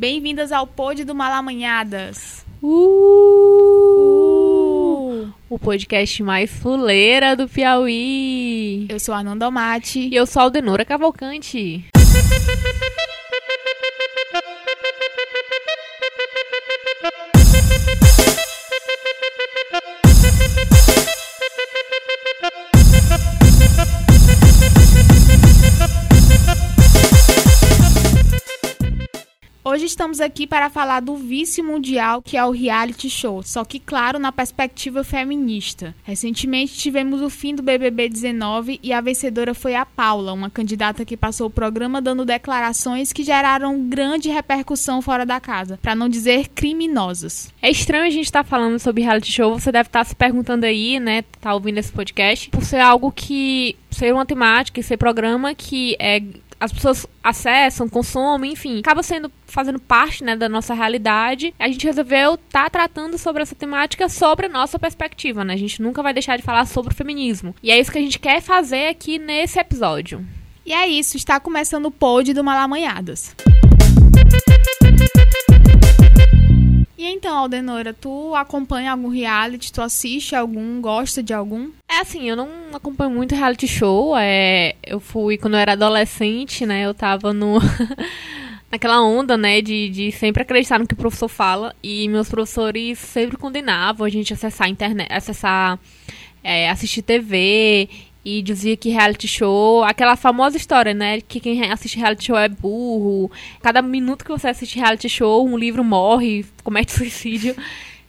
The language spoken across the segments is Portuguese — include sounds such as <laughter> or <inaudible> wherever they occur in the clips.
Bem-vindas ao Pod do Malamanhadas. Uh! O podcast mais fuleira do Piauí. Eu sou a Nanda Mate. E eu sou a Aldenora Cavalcante. Estamos aqui para falar do vício mundial que é o reality show, só que claro, na perspectiva feminista. Recentemente tivemos o fim do BBB 19 e a vencedora foi a Paula, uma candidata que passou o programa dando declarações que geraram grande repercussão fora da casa, para não dizer criminosas. É estranho a gente estar tá falando sobre reality show, você deve estar tá se perguntando aí, né, tá ouvindo esse podcast, por ser algo que ser uma temática e ser programa que é as pessoas acessam, consomem, enfim, acaba sendo fazendo parte né, da nossa realidade. A gente resolveu estar tá tratando sobre essa temática sobre a nossa perspectiva, né? A gente nunca vai deixar de falar sobre o feminismo. E é isso que a gente quer fazer aqui nesse episódio. E é isso, está começando o pod do Malamanhadas. E então, Aldenora, tu acompanha algum reality? Tu assiste algum? Gosta de algum? É assim, eu não acompanho muito reality show. É, eu fui quando eu era adolescente, né? Eu tava no. <laughs> naquela onda, né, de, de sempre acreditar no que o professor fala. E meus professores sempre condenavam a gente acessar a internet, acessar. É, assistir TV e dizia que reality show, aquela famosa história, né, que quem assiste reality show é burro. Cada minuto que você assiste reality show, um livro morre, comete <laughs> suicídio.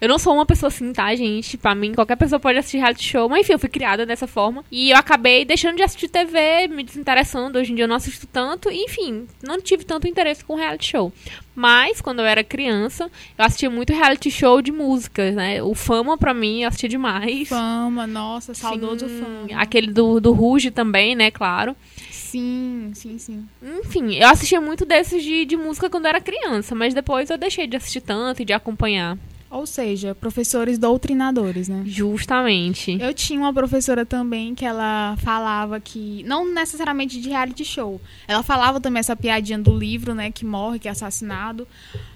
Eu não sou uma pessoa assim, tá, gente? Pra mim, qualquer pessoa pode assistir reality show. Mas enfim, eu fui criada dessa forma. E eu acabei deixando de assistir TV, me desinteressando. Hoje em dia eu não assisto tanto. E, enfim, não tive tanto interesse com reality show. Mas, quando eu era criança, eu assistia muito reality show de músicas, né? O Fama, pra mim, eu assistia demais. Fama, nossa, saudoso sim, Fama. Aquele do, do Ruge também, né? Claro. Sim, sim, sim. Enfim, eu assistia muito desses de, de música quando eu era criança, mas depois eu deixei de assistir tanto e de acompanhar. Ou seja, professores doutrinadores, né? Justamente. Eu tinha uma professora também que ela falava que, não necessariamente de reality show, ela falava também essa piadinha do livro, né, que morre, que é assassinado,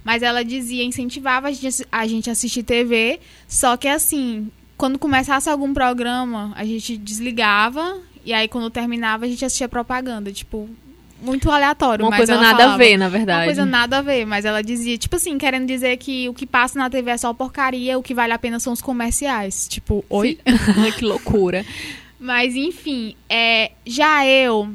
mas ela dizia, incentivava a gente a assistir TV, só que assim, quando começasse algum programa, a gente desligava e aí quando terminava a gente assistia propaganda, tipo, muito aleatório. Uma coisa nada falava, a ver, na verdade. Uma coisa nada a ver, mas ela dizia, tipo assim, querendo dizer que o que passa na TV é só porcaria, o que vale a pena são os comerciais. Tipo, oi? <laughs> que loucura. Mas, enfim, é, já eu,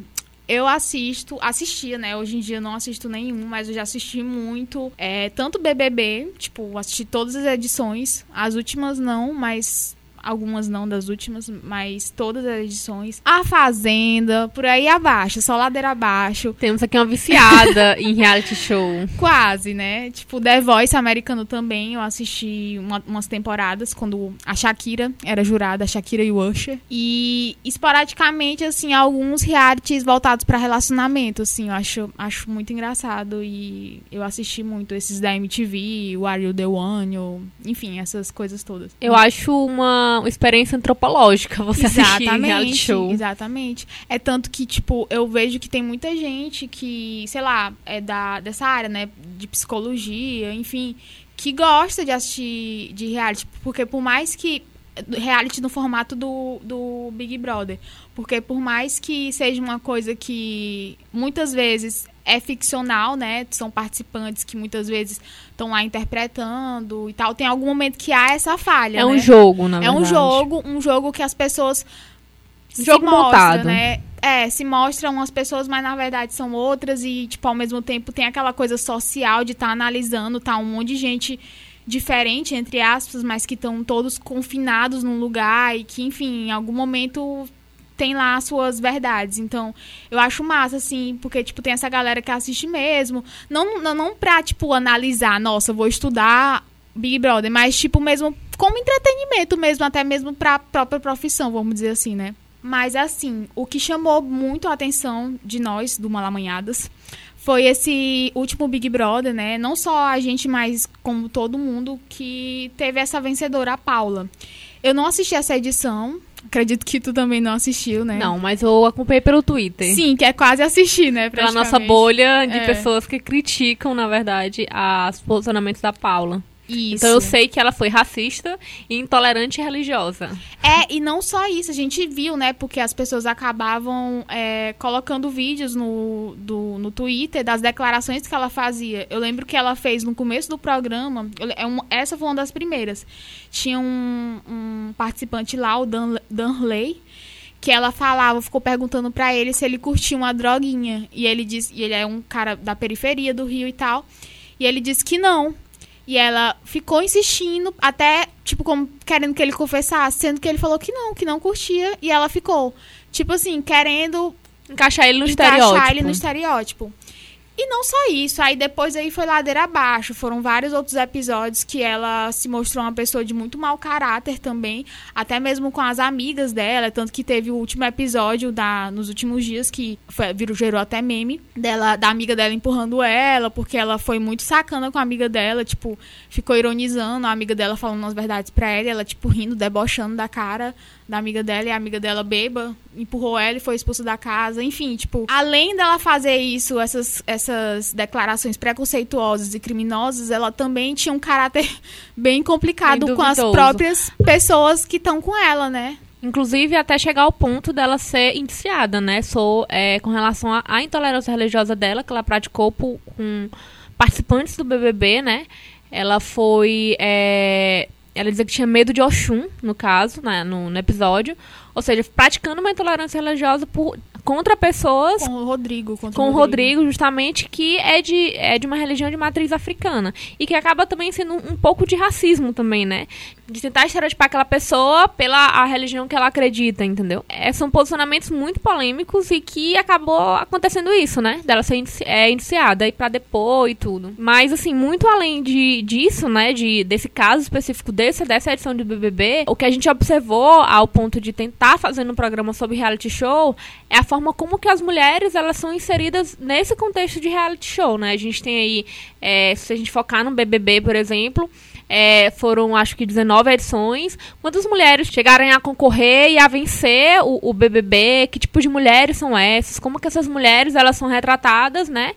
eu assisto, assistia, né? Hoje em dia eu não assisto nenhum, mas eu já assisti muito. É, tanto BBB, tipo, assisti todas as edições. As últimas não, mas algumas não das últimas, mas todas as edições. A Fazenda, por aí abaixo, só ladeira abaixo. Temos aqui uma viciada <laughs> em reality show. Quase, né? Tipo, The Voice americano também, eu assisti uma, umas temporadas quando a Shakira era jurada, a Shakira e o Usher. E esporadicamente, assim, alguns realities voltados para relacionamento, assim, eu acho, acho muito engraçado e eu assisti muito esses da MTV, o Are You The One, ou, enfim, essas coisas todas. Eu acho uma uma experiência antropológica você exatamente, assistir reality show. Exatamente. É tanto que, tipo, eu vejo que tem muita gente que, sei lá, é da, dessa área, né? De psicologia, enfim, que gosta de assistir de reality. Porque por mais que reality no formato do, do Big Brother. Porque por mais que seja uma coisa que muitas vezes é ficcional, né? São participantes que muitas vezes estão lá interpretando e tal. Tem algum momento que há essa falha. É um né? jogo, na verdade. É um jogo, um jogo que as pessoas. Um jogo mostra, montado. né? É, se mostram umas pessoas, mas na verdade são outras, e, tipo, ao mesmo tempo tem aquela coisa social de estar tá analisando, tá? Um monte de gente diferente, entre aspas, mas que estão todos confinados num lugar e que, enfim, em algum momento tem lá as suas verdades. Então, eu acho massa, assim, porque, tipo, tem essa galera que assiste mesmo. Não, não, não pra, tipo, analisar, nossa, vou estudar Big Brother, mas, tipo, mesmo como entretenimento mesmo, até mesmo pra própria profissão, vamos dizer assim, né? Mas, assim, o que chamou muito a atenção de nós, do Malamanhadas, foi esse último Big Brother, né? Não só a gente, mas como todo mundo que teve essa vencedora, a Paula. Eu não assisti essa edição, Acredito que tu também não assistiu, né? Não, mas eu acompanhei pelo Twitter. Sim, que é quase assistir, né? Pela nossa bolha de é. pessoas que criticam, na verdade, os posicionamentos da Paula. Isso. Então eu sei que ela foi racista e intolerante religiosa. É, e não só isso, a gente viu, né? Porque as pessoas acabavam é, colocando vídeos no, do, no Twitter das declarações que ela fazia. Eu lembro que ela fez no começo do programa, é um, essa foi uma das primeiras. Tinha um, um participante lá, o Dan, Danley, que ela falava, ficou perguntando para ele se ele curtia uma droguinha. E ele disse, e ele é um cara da periferia do Rio e tal. E ele disse que não, e ela ficou insistindo, até, tipo, como querendo que ele confessasse, sendo que ele falou que não, que não curtia. E ela ficou, tipo assim, querendo. Encaixar ele no encaixar estereótipo. Encaixar ele no estereótipo. E não só isso, aí depois aí foi ladeira abaixo. Foram vários outros episódios que ela se mostrou uma pessoa de muito mau caráter também, até mesmo com as amigas dela, tanto que teve o último episódio da nos últimos dias que foi, virou gerou até meme dela da amiga dela empurrando ela, porque ela foi muito sacana com a amiga dela, tipo, ficou ironizando a amiga dela falando as verdades para ela, ela tipo rindo, debochando da cara da amiga dela e a amiga dela beba, empurrou ela e foi expulsa da casa. Enfim, tipo, além dela fazer isso, essas, essas declarações preconceituosas e criminosas, ela também tinha um caráter <laughs> bem complicado bem com as próprias pessoas que estão com ela, né? Inclusive, até chegar ao ponto dela ser indiciada, né? Sou, é, com relação à intolerância religiosa dela, que ela praticou por, com participantes do BBB, né? Ela foi é, ela dizia que tinha medo de Oxum, no caso, né, no, no episódio. Ou seja, praticando uma intolerância religiosa por, contra pessoas. Com o Rodrigo. com o Rodrigo. Rodrigo, justamente, que é de, é de uma religião de matriz africana. E que acaba também sendo um, um pouco de racismo também, né? De tentar estereotipar aquela pessoa pela a religião que ela acredita, entendeu? É, são posicionamentos muito polêmicos e que acabou acontecendo isso, né? Dela ser inici é, iniciada e pra depor e tudo. Mas, assim, muito além de, disso, né? De, desse caso específico desse, dessa edição de BBB, o que a gente observou ao ponto de tentar fazer um programa sobre reality show é a forma como que as mulheres elas são inseridas nesse contexto de reality show, né? A gente tem aí, é, se a gente focar no BBB, por exemplo, é, foram acho que 19 edições. Quantas mulheres chegaram a concorrer e a vencer o, o, BBB? Que tipo de mulheres são essas? Como que essas mulheres elas são retratadas, né?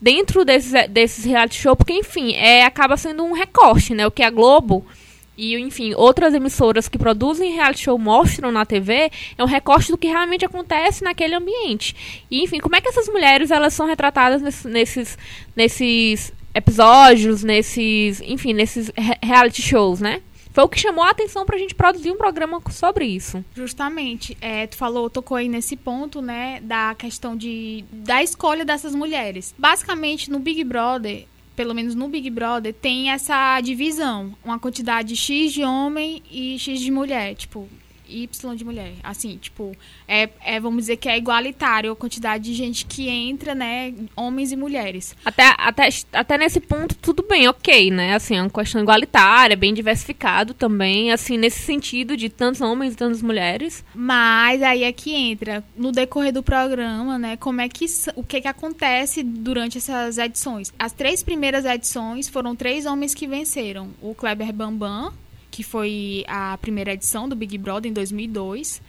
Dentro desses, desses reality show, porque enfim, é, acaba sendo um recorte, né? O que a Globo e, enfim, outras emissoras que produzem reality show mostram na TV, é um recorte do que realmente acontece naquele ambiente. E, enfim, como é que essas mulheres elas são retratadas nesses, nesses episódios, nesses, enfim, nesses reality shows, né? Foi o que chamou a atenção pra gente produzir um programa sobre isso. Justamente. É, tu falou, tocou aí nesse ponto, né, da questão de, da escolha dessas mulheres. Basicamente, no Big Brother, pelo menos no Big Brother, tem essa divisão. Uma quantidade X de homem e X de mulher. Tipo, Y de mulher. Assim, tipo, é, é, vamos dizer que é igualitário a quantidade de gente que entra, né? Homens e mulheres. Até, até, até nesse ponto, tudo bem, ok, né? Assim, é uma questão igualitária, bem diversificado também, assim, nesse sentido de tantos homens e tantas mulheres. Mas aí é que entra, no decorrer do programa, né? Como é que. O que que acontece durante essas edições? As três primeiras edições foram três homens que venceram. O Kleber Bambam, que foi a primeira edição do Big Brother em 2002.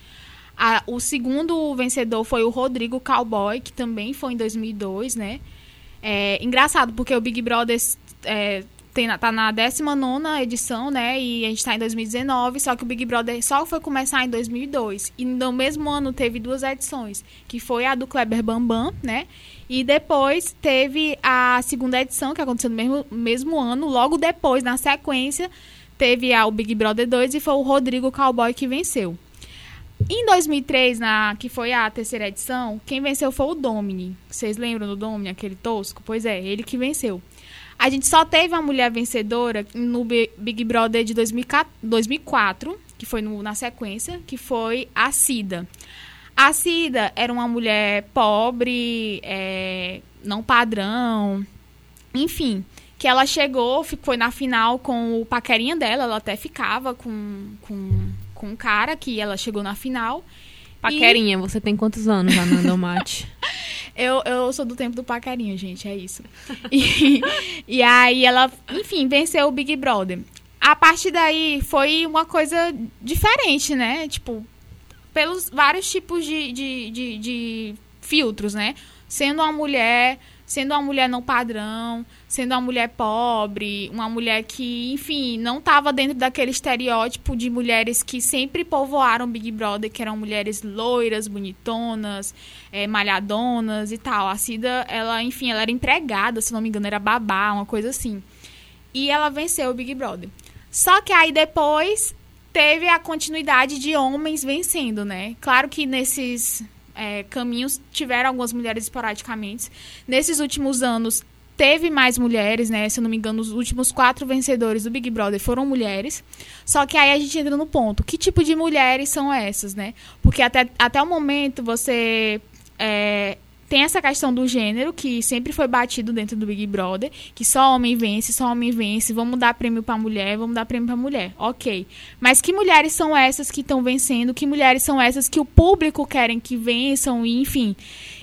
A, o segundo vencedor foi o Rodrigo Cowboy, que também foi em 2002, né? É engraçado, porque o Big Brother é, tem, tá na 19 edição, né? E a gente tá em 2019, só que o Big Brother só foi começar em 2002. E no mesmo ano teve duas edições, que foi a do Kleber Bambam, né? E depois teve a segunda edição, que aconteceu no mesmo, mesmo ano, logo depois, na sequência, teve o Big Brother 2 e foi o Rodrigo Cowboy que venceu. Em 2003, na, que foi a terceira edição, quem venceu foi o Domini. Vocês lembram do Domini, aquele tosco? Pois é, ele que venceu. A gente só teve uma mulher vencedora no Big Brother de 2004, que foi no, na sequência, que foi a Cida. A Cida era uma mulher pobre, é, não padrão, enfim que ela chegou, foi na final com o paquerinha dela, ela até ficava com, com, com um cara que ela chegou na final. Paquerinha, e... você tem quantos anos, Ananda <laughs> Mate? eu, eu sou do tempo do paquerinha, gente, é isso. E, <laughs> e aí ela, enfim, venceu o Big Brother. A partir daí foi uma coisa diferente, né? Tipo, pelos vários tipos de, de, de, de filtros, né? Sendo uma mulher, sendo uma mulher não padrão, sendo uma mulher pobre, uma mulher que, enfim, não estava dentro daquele estereótipo de mulheres que sempre povoaram Big Brother, que eram mulheres loiras, bonitonas, é, malhadonas e tal. A Cida, ela, enfim, ela era empregada, se não me engano, era babá, uma coisa assim. E ela venceu o Big Brother. Só que aí depois teve a continuidade de homens vencendo, né? Claro que nesses é, caminhos tiveram algumas mulheres esporadicamente. Nesses últimos anos teve mais mulheres, né? Se eu não me engano, os últimos quatro vencedores do Big Brother foram mulheres. Só que aí a gente entra no ponto: que tipo de mulheres são essas, né? Porque até, até o momento você é, tem essa questão do gênero, que sempre foi batido dentro do Big Brother, que só homem vence, só homem vence, vamos dar prêmio pra mulher, vamos dar prêmio pra mulher. Ok. Mas que mulheres são essas que estão vencendo? Que mulheres são essas que o público querem que vençam, e enfim.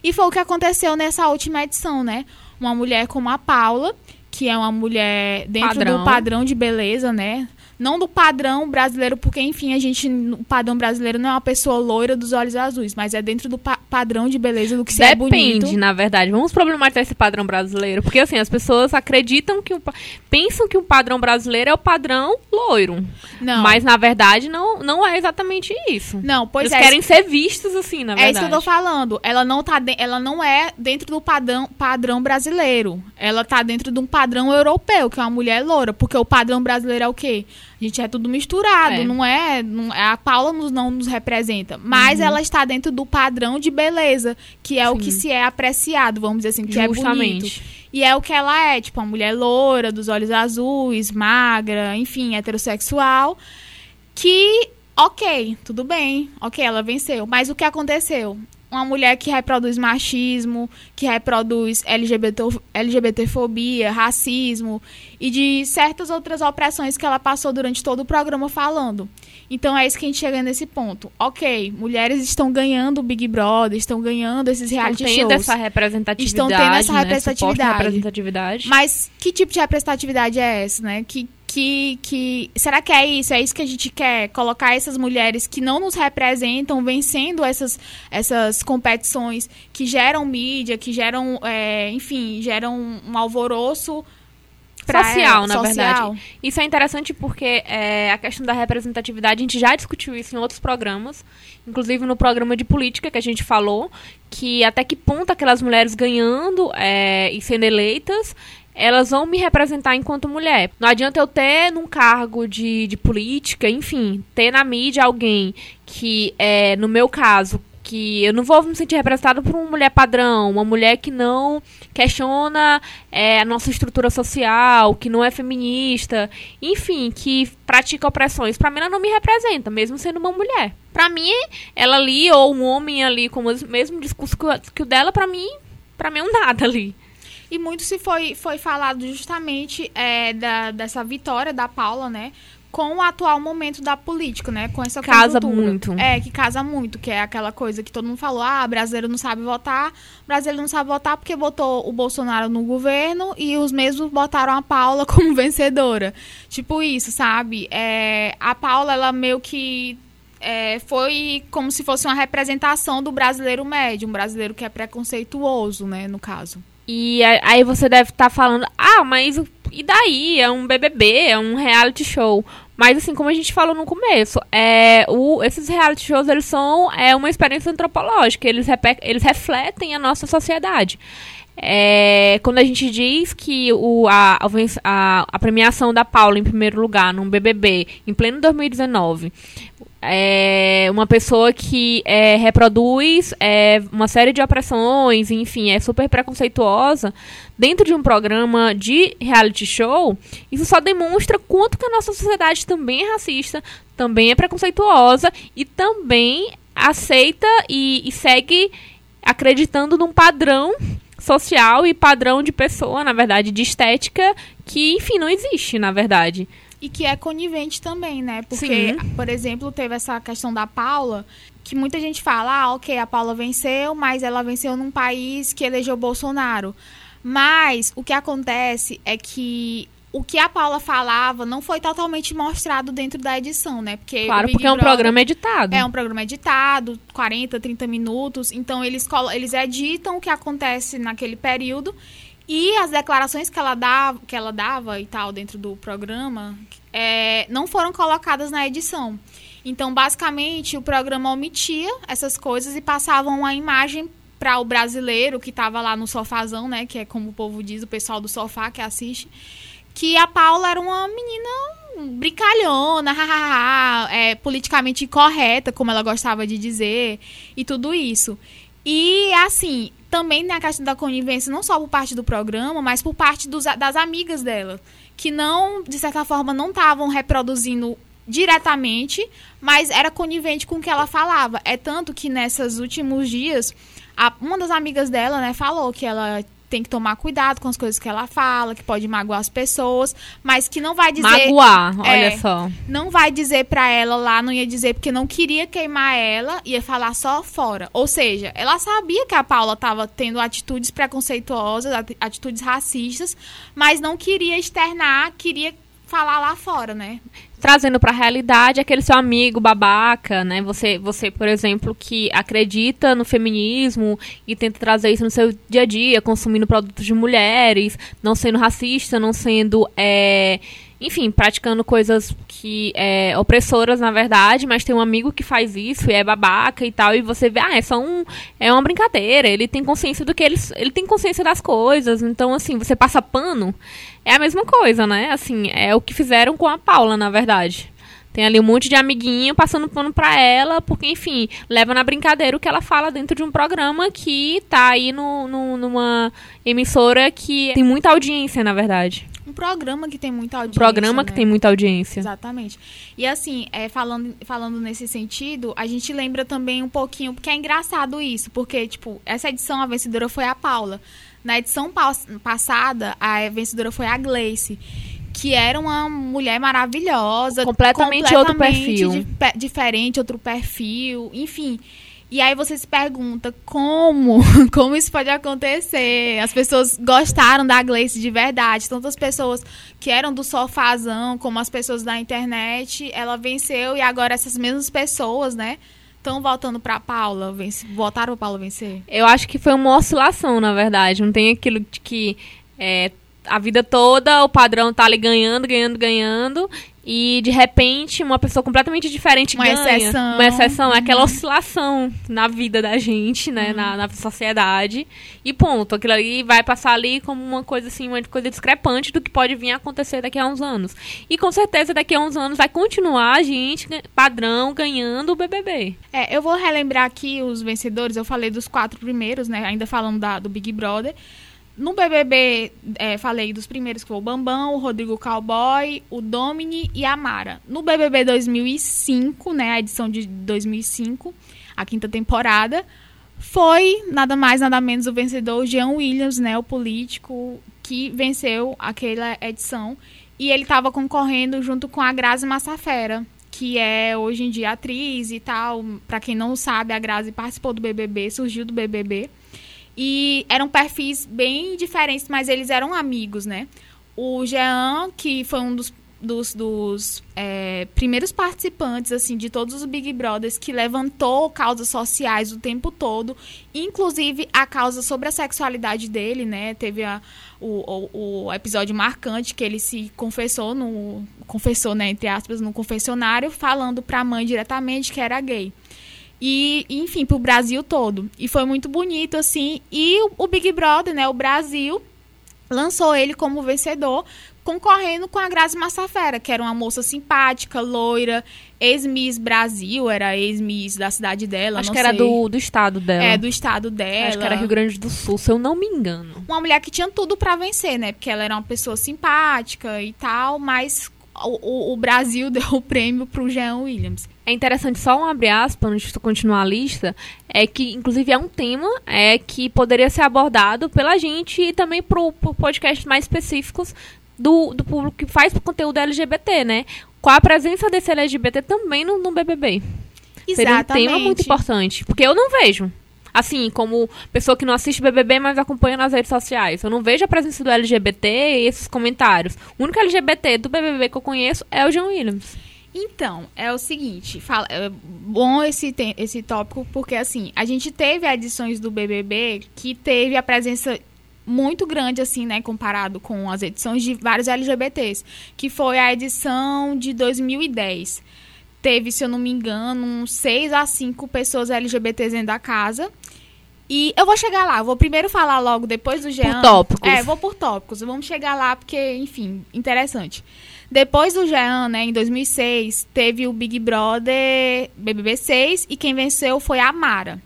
E foi o que aconteceu nessa última edição, né? Uma mulher como a Paula, que é uma mulher dentro Padrão. do padrão de beleza, né? Não do padrão brasileiro, porque, enfim, a gente, o padrão brasileiro não é uma pessoa loira dos olhos azuis, mas é dentro do pa- padrão de beleza do que se é bonito. Depende, na verdade. Vamos problematizar esse padrão brasileiro. Porque, assim, as pessoas acreditam que o. Pensam que o padrão brasileiro é o padrão loiro. Não. Mas, na verdade, não, não é exatamente isso. Não, pois Eles é. querem ser vistos, assim, na É verdade. isso que eu tô falando. Ela não, tá de- ela não é dentro do padrão, padrão brasileiro. Ela tá dentro de um padrão europeu, que é uma mulher loura. Porque o padrão brasileiro é o quê? A gente é tudo misturado, É. não é? não- a Paula nos, não nos representa. Mas ela está dentro do padrão de beleza, que é o Uhum. Sim. que se é apreciado, vamos dizer assim, que é bonito. Justamente. E é o que ela é, tipo, uma mulher loura, dos olhos azuis, magra, enfim, heterossexual. Que, ok, tudo bem, ok, ela venceu. Mas o que aconteceu? Uma mulher que reproduz machismo, que reproduz LGBT, LGBTfobia, racismo e de certas outras opressões que ela passou durante todo o programa falando. Então é isso que a gente chega nesse ponto. Ok, mulheres estão ganhando o Big Brother, estão ganhando esses Estão reality tendo shows. essa representatividade. Estão tendo essa né? representatividade. Suposta representatividade. Mas que tipo de representatividade é essa, né? Que, que, que será que é isso? É isso que a gente quer? Colocar essas mulheres que não nos representam vencendo essas, essas competições que geram mídia, que geram, é, enfim, geram um alvoroço social, na social. verdade. Isso é interessante porque é, a questão da representatividade, a gente já discutiu isso em outros programas, inclusive no programa de política que a gente falou, que até que ponto aquelas mulheres ganhando é, e sendo eleitas, elas vão me representar enquanto mulher. Não adianta eu ter num cargo de, de política, enfim, ter na mídia alguém que, é, no meu caso, que eu não vou me sentir representada por uma mulher padrão, uma mulher que não questiona é, a nossa estrutura social, que não é feminista, enfim, que pratica opressões. Pra mim, ela não me representa, mesmo sendo uma mulher. Pra mim, ela ali, ou um homem ali com o mesmo discurso que o- dela, pra mim, pra mim é um nada ali. E muito se foi, foi falado justamente é, da, dessa vitória da Paula, né? Com o atual momento da política, né? Com essa Casa conjuntura. muito. É, que casa muito, que é aquela coisa que todo mundo falou, ah, brasileiro não sabe votar, brasileiro não sabe votar porque botou o Bolsonaro no governo e os mesmos botaram a Paula <laughs> como vencedora. Tipo isso, sabe? É, a Paula, ela meio que é, foi como se fosse uma representação do brasileiro médio, um brasileiro que é preconceituoso, né, no caso. E aí você deve estar falando, ah, mas e daí? É um BBB, é um reality show. Mas assim, como a gente falou no começo, é, o, esses reality shows, eles são é, uma experiência antropológica, eles, eles refletem a nossa sociedade. É, quando a gente diz que o, a, a, a premiação da Paula em primeiro lugar num BBB em pleno 2019 é uma pessoa que é, reproduz é, uma série de opressões, enfim, é super preconceituosa dentro de um programa de reality show, isso só demonstra quanto que a nossa sociedade também é racista, também é preconceituosa e também aceita e, e segue acreditando num padrão social e padrão de pessoa, na verdade, de estética, que, enfim, não existe, na verdade. E que é conivente também, né? Porque, Sim. por exemplo, teve essa questão da Paula, que muita gente fala, ah, ok, a Paula venceu, mas ela venceu num país que elegeu Bolsonaro. Mas o que acontece é que o que a Paula falava não foi totalmente mostrado dentro da edição, né? Porque claro, porque é um programa editado. É um programa editado, 40, 30 minutos. Então, eles, eles editam o que acontece naquele período. E as declarações que ela dava, que ela dava e tal dentro do programa é, não foram colocadas na edição. Então, basicamente, o programa omitia essas coisas e passava uma imagem para o brasileiro que estava lá no sofazão, né? Que é como o povo diz, o pessoal do sofá que assiste. Que a Paula era uma menina brincalhona, <laughs> hahaha, é, politicamente incorreta, como ela gostava de dizer, e tudo isso. E, assim, também na questão da conivência, não só por parte do programa, mas por parte dos, das amigas dela, que não, de certa forma, não estavam reproduzindo diretamente, mas era conivente com o que ela falava. É tanto que nesses últimos dias, a, uma das amigas dela, né, falou que ela tem que tomar cuidado com as coisas que ela fala, que pode magoar as pessoas, mas que não vai dizer. Magoar, olha é, só. Não vai dizer pra ela lá, não ia dizer porque não queria queimar ela, ia falar só fora. Ou seja, ela sabia que a Paula tava tendo atitudes preconceituosas, atitudes racistas, mas não queria externar, queria falar lá fora, né? Trazendo para a realidade aquele seu amigo babaca, né? Você, você, por exemplo, que acredita no feminismo e tenta trazer isso no seu dia a dia, consumindo produtos de mulheres, não sendo racista, não sendo é, enfim, praticando coisas que é, opressoras, na verdade, mas tem um amigo que faz isso e é babaca e tal, e você vê, ah, é só um. É uma brincadeira, ele tem consciência do que ele. Ele tem consciência das coisas. Então, assim, você passa pano, é a mesma coisa, né? Assim, é o que fizeram com a Paula, na verdade. Tem ali um monte de amiguinho passando pano pra ela, porque, enfim, leva na brincadeira o que ela fala dentro de um programa que tá aí no, no, numa emissora que tem muita audiência, na verdade um programa que tem muita audiência. Programa né? que tem muita audiência. Exatamente. E assim, é, falando, falando nesse sentido, a gente lembra também um pouquinho, porque é engraçado isso, porque, tipo, essa edição a vencedora foi a Paula. Na edição passada, a vencedora foi a Gleice que era uma mulher maravilhosa, completamente, completamente outro perfil, diferente, outro perfil, enfim. E aí você se pergunta como, <laughs> como isso pode acontecer? As pessoas gostaram da Gleice de verdade. Tantas pessoas que eram do sofazão, como as pessoas da internet, ela venceu e agora essas mesmas pessoas, né? Estão voltando para Paula, voltaram para Paula vencer? Eu acho que foi uma oscilação, na verdade. Não tem aquilo de que é, a vida toda o padrão tá ali ganhando, ganhando, ganhando. E de repente uma pessoa completamente diferente uma ganha. Exceção. Uma exceção. Uhum. É aquela oscilação na vida da gente, né? Uhum. Na, na sociedade. E ponto. Aquilo ali vai passar ali como uma coisa assim, uma coisa discrepante do que pode vir a acontecer daqui a uns anos. E com certeza daqui a uns anos vai continuar a gente, padrão, ganhando o BBB. É, eu vou relembrar aqui os vencedores. Eu falei dos quatro primeiros, né? Ainda falando da, do Big Brother. No BBB, é, falei dos primeiros que foi o Bambam, o Rodrigo Cowboy, o Domini e a Mara. No BBB 2005, né, a edição de 2005, a quinta temporada, foi nada mais, nada menos o vencedor, Jean Williams, né, o político que venceu aquela edição. E ele estava concorrendo junto com a Grazi Massafera, que é hoje em dia atriz e tal. Para quem não sabe, a Grazi participou do BBB, surgiu do BBB. E eram perfis bem diferentes, mas eles eram amigos, né? O Jean, que foi um dos, dos, dos é, primeiros participantes, assim, de todos os Big Brothers, que levantou causas sociais o tempo todo, inclusive a causa sobre a sexualidade dele, né? Teve a, o, o, o episódio marcante que ele se confessou, no, confessou, né, entre aspas, no confessionário, falando para a mãe diretamente que era gay e, enfim, pro Brasil todo. E foi muito bonito, assim. E o, o Big Brother, né, o Brasil, lançou ele como vencedor, concorrendo com a Grazi Massafera, que era uma moça simpática, loira, ex-Miss Brasil, era ex-Miss da cidade dela. Acho que sei. era do, do estado dela. É, do estado dela. Acho que era Rio Grande do Sul, se eu não me engano. Uma mulher que tinha tudo para vencer, né? Porque ela era uma pessoa simpática e tal, mas o, o, Brasil <laughs> deu o prêmio para o Jean Williams. É interessante, só um abre aspas, antes de continuar a lista, é que, inclusive, é um tema é, que poderia ser abordado pela gente e também por, por podcasts mais específicos do, do público que faz conteúdo LGBT, né? Com a presença desse LGBT também no, no BBB. Exatamente. Seria um tema muito importante, porque eu não vejo. Assim, como pessoa que não assiste BBB, mas acompanha nas redes sociais. Eu não vejo a presença do LGBT e esses comentários. O único LGBT do BBB que eu conheço é o John Williams. Então, é o seguinte, fala, é bom esse, esse tópico, porque assim, a gente teve edições do BBB que teve a presença muito grande, assim, né, comparado com as edições de vários LGBTs, que foi a edição de 2010. Teve, se eu não me engano, uns 6 a 5 pessoas LGBTs dentro da casa. E eu vou chegar lá, vou primeiro falar logo depois do Jean. Por tópicos. É, vou por tópicos. Vamos chegar lá porque, enfim, interessante. Depois do Jean, né, em 2006, teve o Big Brother BBB 6 e quem venceu foi a Mara.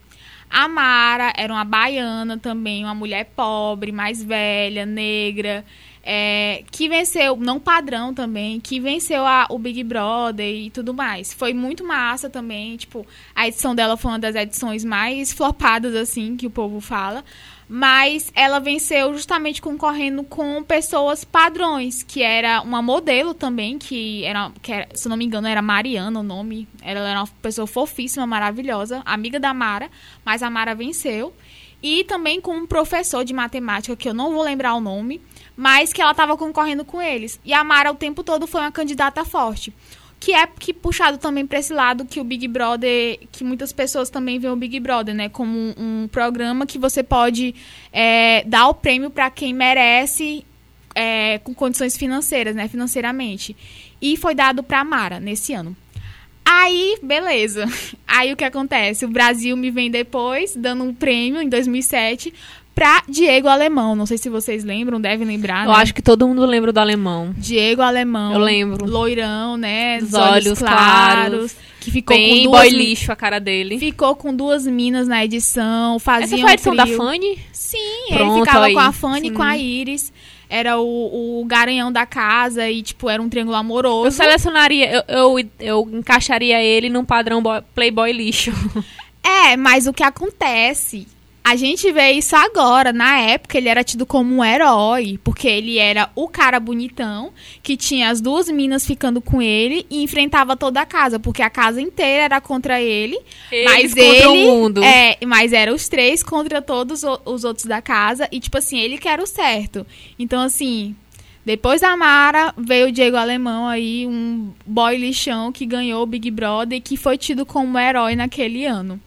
A Mara era uma baiana também, uma mulher pobre, mais velha, negra, é, que venceu, não padrão também, que venceu a, o Big Brother e tudo mais. Foi muito massa também, tipo, a edição dela foi uma das edições mais flopadas, assim, que o povo fala. Mas ela venceu justamente concorrendo com pessoas padrões, que era uma modelo também, que era, que era se não me engano, era Mariana o nome. Ela era uma pessoa fofíssima, maravilhosa, amiga da Mara, mas a Mara venceu. E também com um professor de matemática, que eu não vou lembrar o nome, mas que ela estava concorrendo com eles. E a Mara o tempo todo foi uma candidata forte. Que é que puxado também para esse lado que o Big Brother, que muitas pessoas também veem o Big Brother, né, como um, um programa que você pode é, dar o prêmio para quem merece é, com condições financeiras, né, financeiramente. E foi dado para Mara nesse ano. Aí, beleza. <laughs> Aí o que acontece? O Brasil me vem depois, dando um prêmio em 2007 pra Diego Alemão. Não sei se vocês lembram, devem lembrar, Eu né? acho que todo mundo lembra do alemão. Diego Alemão. Eu lembro. Loirão, né? Dos Dos olhos, olhos claros. claros. Que ficou Bem com duas, boy lixo a cara dele. Ficou com duas minas na edição, fazia Essa foi a edição um da. Fanny? Sim, Pronto, ele ficava aí. com a Fanny e com a Iris. Era o, o garanhão da casa e, tipo, era um triângulo amoroso. Eu selecionaria, eu, eu, eu encaixaria ele num padrão boy- playboy lixo. É, mas o que acontece? A gente vê isso agora. Na época, ele era tido como um herói, porque ele era o cara bonitão, que tinha as duas minas ficando com ele e enfrentava toda a casa, porque a casa inteira era contra ele. Eles mas contra o ele, mundo. É, mas eram os três contra todos os outros da casa. E, tipo assim, ele que era o certo. Então, assim, depois da Mara, veio o Diego Alemão aí, um boy lixão que ganhou o Big Brother e que foi tido como herói naquele ano.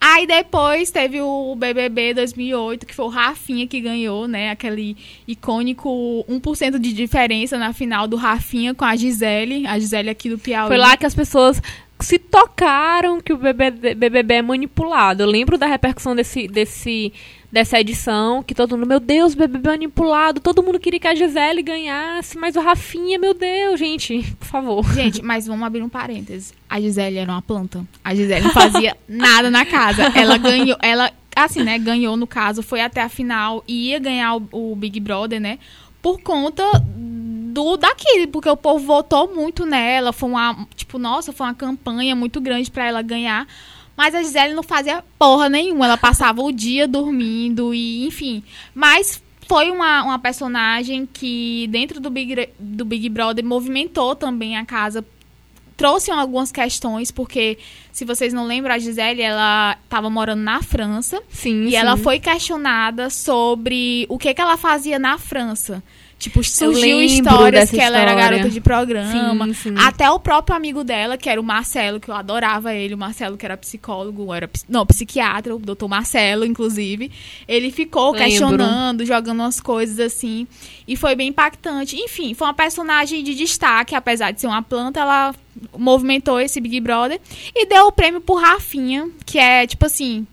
Aí depois teve o BBB 2008, que foi o Rafinha que ganhou, né? Aquele icônico 1% de diferença na final do Rafinha com a Gisele, a Gisele aqui do Piauí. Foi lá que as pessoas se tocaram que o BBB, BBB é manipulado. Eu lembro da repercussão desse, desse, dessa edição, que todo mundo, meu Deus, BBB manipulado. Todo mundo queria que a Gisele ganhasse, mas o Rafinha, meu Deus, gente, por favor. Gente, mas vamos abrir um parênteses. A Gisele era uma planta. A Gisele não fazia <laughs> nada na casa. Ela ganhou, ela, assim, né, ganhou no caso, foi até a final e ia ganhar o, o Big Brother, né? Por conta do daqui, porque o povo votou muito nela, foi uma, tipo, nossa, foi uma campanha muito grande pra ela ganhar. Mas a Gisele não fazia porra nenhuma, ela passava o dia dormindo e, enfim. Mas foi uma, uma personagem que, dentro do Big, do Big Brother, movimentou também a casa trouxe algumas questões, porque se vocês não lembram, a Gisele, ela estava morando na França Sim, e ela foi questionada sobre o que, que ela fazia na França. Tipo, surgiu histórias que ela era história. garota de programa. Sim, sim. Até o próprio amigo dela, que era o Marcelo, que eu adorava ele, o Marcelo que era psicólogo, era não, psiquiatra, o doutor Marcelo, inclusive. Ele ficou Lembro. questionando, jogando umas coisas assim. E foi bem impactante. Enfim, foi uma personagem de destaque, apesar de ser uma planta, ela movimentou esse Big Brother e deu o prêmio pro Rafinha, que é tipo assim.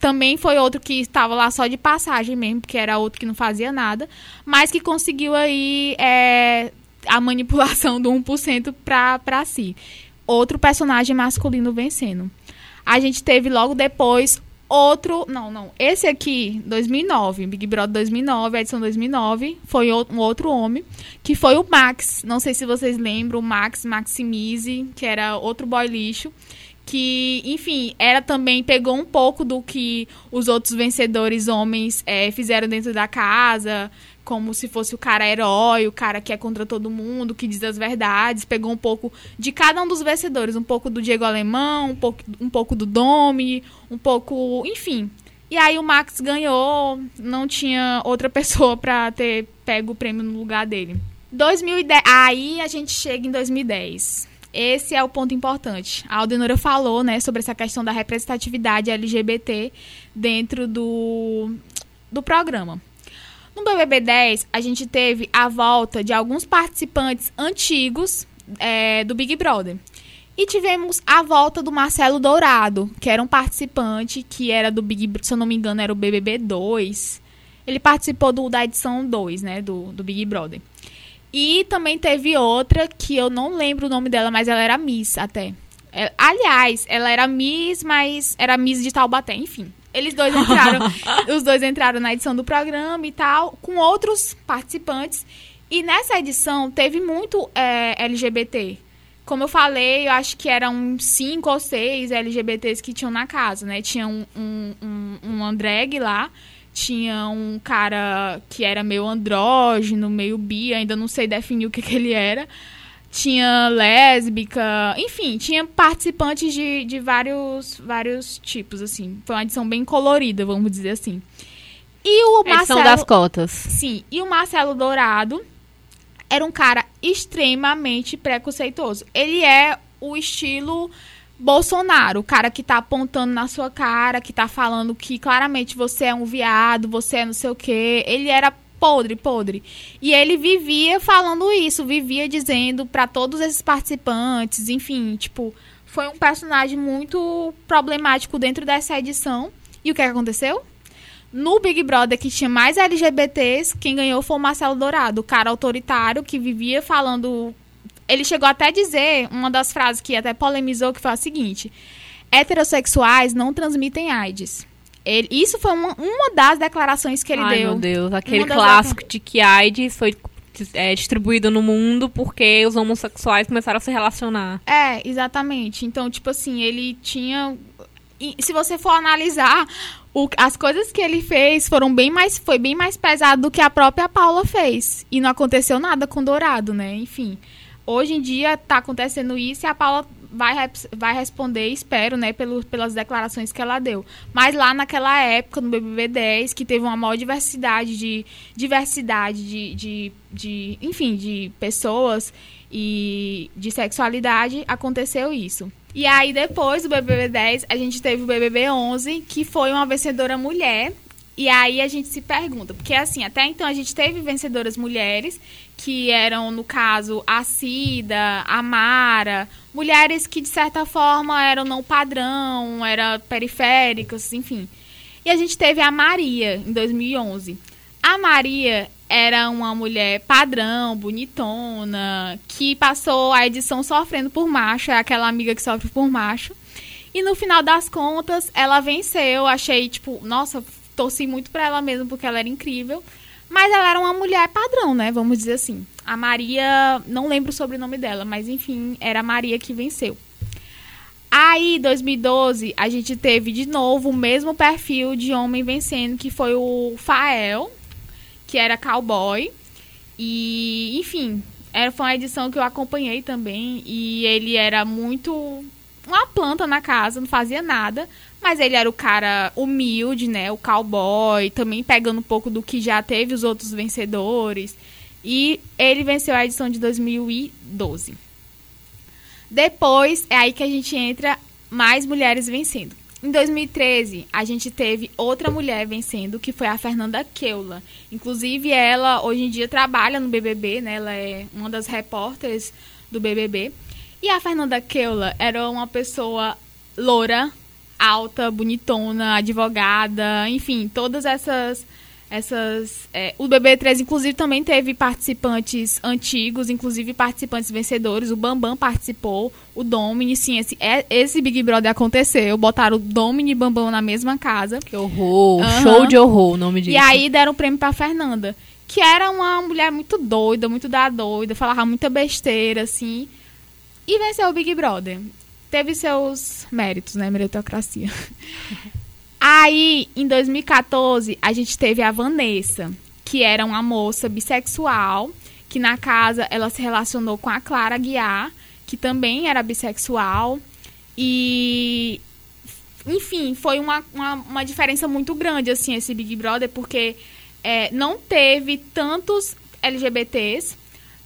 Também foi outro que estava lá só de passagem mesmo, porque era outro que não fazia nada, mas que conseguiu aí é, a manipulação do 1% pra, pra si. Outro personagem masculino vencendo. A gente teve logo depois outro. Não, não. Esse aqui, 2009, Big Brother 2009, edição 2009, foi um outro homem, que foi o Max. Não sei se vocês lembram, o Max Maximize, que era outro boy lixo. Que, enfim, era também, pegou um pouco do que os outros vencedores homens eh, fizeram dentro da casa, como se fosse o cara herói, o cara que é contra todo mundo, que diz as verdades. Pegou um pouco de cada um dos vencedores, um pouco do Diego Alemão, um pouco, um pouco do Domi, um pouco, enfim. E aí o Max ganhou, não tinha outra <laughs> pessoa pra ter pego o prêmio no lugar dele. 2010, aí a gente chega em 2010. Esse é o ponto importante. A Aldenora falou, né, sobre essa questão da representatividade LGBT dentro do, do programa. No BBB 10, a gente teve a volta de alguns participantes antigos é, do Big Brother. E tivemos a volta do Marcelo Dourado, que era um participante que era do Big se eu não me engano, era o BBB 2. Ele participou do, da edição 2, né, do, do Big Brother. E também teve outra que eu não lembro o nome dela, mas ela era Miss até. É, aliás, ela era Miss, mas era Miss de Taubaté, enfim. Eles dois entraram, <laughs> os dois entraram na edição do programa e tal, com outros participantes. E nessa edição teve muito é, LGBT. Como eu falei, eu acho que eram cinco ou seis LGBTs que tinham na casa, né? Tinha um, um, um, um Andreg lá, tinha um cara que era meio andrógeno, meio bi, ainda não sei definir o que, que ele era. Tinha lésbica, enfim, tinha participantes de, de vários, vários tipos, assim. Foi uma edição bem colorida, vamos dizer assim. E o Edição Marcelo... das cotas. Sim, e o Marcelo Dourado era um cara extremamente preconceituoso. Ele é o estilo Bolsonaro, o cara que tá apontando na sua cara, que tá falando que claramente você é um viado, você é não sei o quê. Ele era podre, podre. E ele vivia falando isso, vivia dizendo para todos esses participantes, enfim, tipo, foi um personagem muito problemático dentro dessa edição. E o que, é que aconteceu? No Big Brother, que tinha mais LGBTs, quem ganhou foi o Marcelo Dourado, o cara autoritário que vivia falando ele chegou até a dizer, uma das frases que até polemizou, que foi a seguinte: heterossexuais não transmitem AIDS. Ele, isso foi uma, uma das declarações que ele Ai, deu. meu Deus, aquele clássico de que AIDS foi é, distribuído no mundo porque os homossexuais começaram a se relacionar. É, exatamente. Então, tipo assim, ele tinha. e se você for analisar, o- as coisas que ele fez foram bem mais. Foi bem mais pesado do que a própria Paula fez. E não aconteceu nada com Dourado, né? Enfim. Hoje em dia tá acontecendo isso e a Paula vai, vai responder, espero, né, pelo, pelas declarações que ela deu. Mas lá naquela época, no BBB 10, que teve uma maior diversidade de diversidade de, de, de enfim, de pessoas e de sexualidade, aconteceu isso. E aí depois do BBB 10, a gente teve o BBB 11, que foi uma vencedora mulher. E aí a gente se pergunta, porque assim, até então a gente teve vencedoras mulheres, que eram, no caso, a Cida, a Mara, mulheres que de certa forma eram não padrão, eram periféricas, enfim. E a gente teve a Maria em 2011. A Maria era uma mulher padrão, bonitona, que passou a edição sofrendo por macho, é aquela amiga que sofre por macho. E no final das contas, ela venceu. Achei, tipo, nossa, torci muito pra ela mesmo, porque ela era incrível. Mas ela era uma mulher padrão, né? Vamos dizer assim. A Maria, não lembro o sobrenome dela, mas enfim, era a Maria que venceu. Aí, 2012, a gente teve de novo o mesmo perfil de homem vencendo, que foi o Fael, que era cowboy. E, enfim, era, foi uma edição que eu acompanhei também. E ele era muito. Uma planta na casa, não fazia nada. Mas ele era o cara humilde, né? O cowboy, também pegando um pouco do que já teve os outros vencedores. E ele venceu a edição de 2012. Depois é aí que a gente entra mais mulheres vencendo. Em 2013, a gente teve outra mulher vencendo, que foi a Fernanda Keula. Inclusive, ela hoje em dia trabalha no BBB, né? Ela é uma das repórteres do BBB. E a Fernanda Keula era uma pessoa loura, alta, bonitona, advogada, enfim, todas essas essas é, o BB3 inclusive também teve participantes antigos, inclusive participantes vencedores. O Bambam participou, o Domini, sim, esse, é, esse Big Brother aconteceu. Botaram o Domini e Bambam na mesma casa. Que horror, Aham. show de horror o nome disso. E aí deram o prêmio pra Fernanda, que era uma mulher muito doida, muito da doida, falava muita besteira, assim. E venceu o Big Brother. Teve seus méritos, né? Meritocracia. Aí, em 2014, a gente teve a Vanessa, que era uma moça bissexual, que na casa ela se relacionou com a Clara Guiar, que também era bissexual. E enfim, foi uma, uma, uma, diferença muito grande, assim, esse Big Brother, porque é, não teve tantos LGBTs,